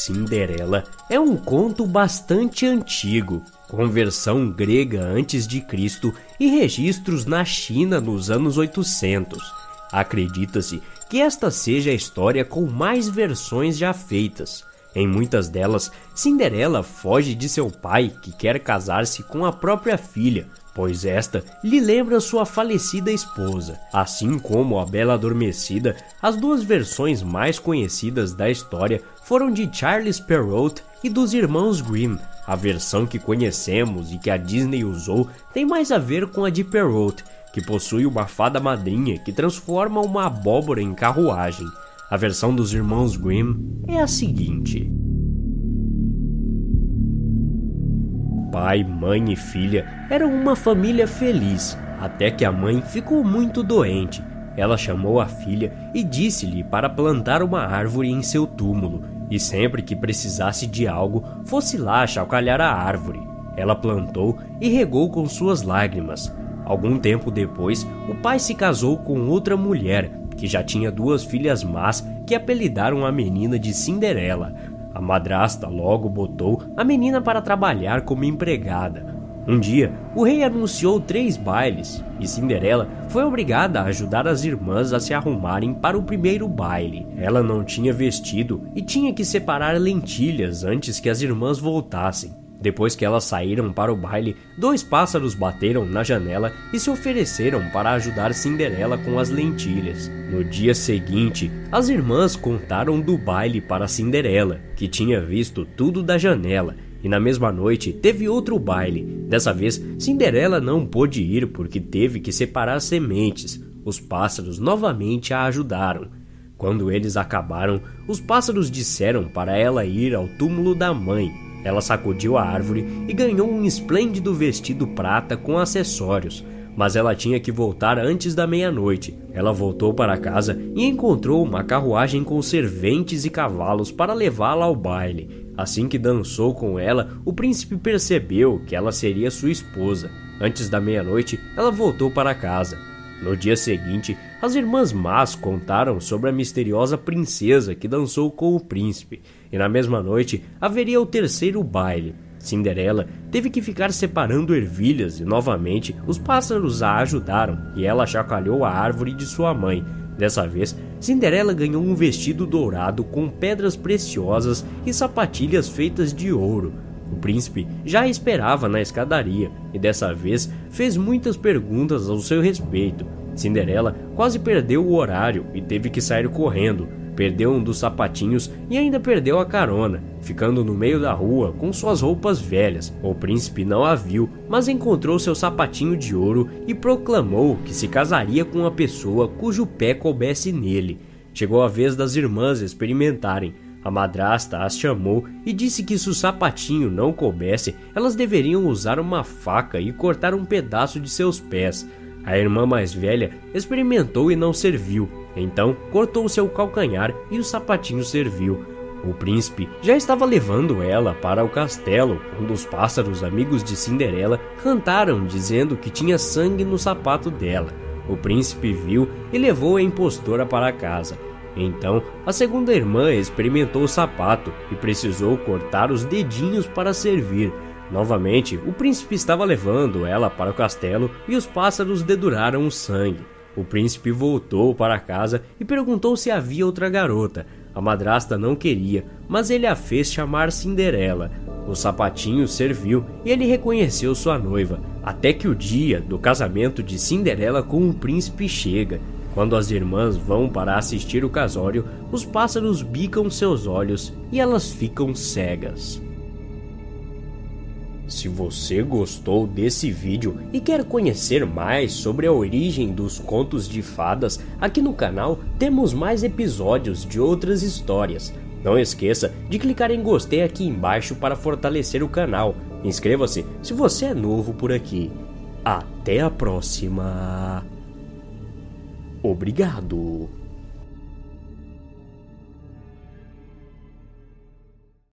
Cinderela é um conto bastante antigo, com versão grega antes de Cristo e registros na China nos anos 800. Acredita-se que esta seja a história com mais versões já feitas. Em muitas delas, Cinderela foge de seu pai, que quer casar-se com a própria filha, pois esta lhe lembra sua falecida esposa. Assim como a Bela Adormecida, as duas versões mais conhecidas da história foram de Charles Perrault e dos irmãos Grimm. A versão que conhecemos e que a Disney usou tem mais a ver com a de Perrault, que possui uma fada madrinha que transforma uma abóbora em carruagem. A versão dos irmãos Grimm é a seguinte: Pai, mãe e filha eram uma família feliz, até que a mãe ficou muito doente. Ela chamou a filha e disse-lhe para plantar uma árvore em seu túmulo, e sempre que precisasse de algo, fosse lá chacalhar a árvore. Ela plantou e regou com suas lágrimas. Algum tempo depois, o pai se casou com outra mulher, que já tinha duas filhas más que apelidaram a menina de Cinderela. A madrasta logo botou a menina para trabalhar como empregada. Um dia, o rei anunciou três bailes e Cinderela foi obrigada a ajudar as irmãs a se arrumarem para o primeiro baile. Ela não tinha vestido e tinha que separar lentilhas antes que as irmãs voltassem. Depois que elas saíram para o baile, dois pássaros bateram na janela e se ofereceram para ajudar Cinderela com as lentilhas. No dia seguinte, as irmãs contaram do baile para Cinderela, que tinha visto tudo da janela. E na mesma noite teve outro baile. Dessa vez, Cinderela não pôde ir porque teve que separar sementes. Os pássaros novamente a ajudaram. Quando eles acabaram, os pássaros disseram para ela ir ao túmulo da mãe ela sacudiu a árvore e ganhou um esplêndido vestido prata com acessórios, mas ela tinha que voltar antes da meia-noite. Ela voltou para casa e encontrou uma carruagem com serventes e cavalos para levá-la ao baile. Assim que dançou com ela, o príncipe percebeu que ela seria sua esposa. Antes da meia-noite, ela voltou para casa. No dia seguinte, as irmãs Más contaram sobre a misteriosa princesa que dançou com o príncipe, e na mesma noite haveria o terceiro baile. Cinderela teve que ficar separando ervilhas e novamente os pássaros a ajudaram e ela chacalhou a árvore de sua mãe. Dessa vez, Cinderela ganhou um vestido dourado com pedras preciosas e sapatilhas feitas de ouro. O príncipe já a esperava na escadaria e dessa vez fez muitas perguntas ao seu respeito. Cinderela quase perdeu o horário e teve que sair correndo. Perdeu um dos sapatinhos e ainda perdeu a carona, ficando no meio da rua com suas roupas velhas. O príncipe não a viu, mas encontrou seu sapatinho de ouro e proclamou que se casaria com uma pessoa cujo pé coubesse nele. Chegou a vez das irmãs experimentarem. A madrasta as chamou e disse que se o sapatinho não coubesse, elas deveriam usar uma faca e cortar um pedaço de seus pés. A irmã mais velha experimentou e não serviu, então cortou seu calcanhar e o sapatinho serviu. O príncipe já estava levando ela para o castelo, quando os pássaros amigos de Cinderela cantaram dizendo que tinha sangue no sapato dela. O príncipe viu e levou a impostora para casa. Então, a segunda irmã experimentou o sapato e precisou cortar os dedinhos para servir. Novamente, o príncipe estava levando ela para o castelo e os pássaros deduraram o sangue. O príncipe voltou para casa e perguntou se havia outra garota. A madrasta não queria, mas ele a fez chamar Cinderela. O sapatinho serviu e ele reconheceu sua noiva, até que o dia do casamento de Cinderela com o príncipe chega. Quando as irmãs vão para assistir o casório, os pássaros bicam seus olhos e elas ficam cegas. Se você gostou desse vídeo e quer conhecer mais sobre a origem dos contos de fadas, aqui no canal temos mais episódios de outras histórias. Não esqueça de clicar em gostei aqui embaixo para fortalecer o canal. Inscreva-se se você é novo por aqui. Até a próxima! Obrigado!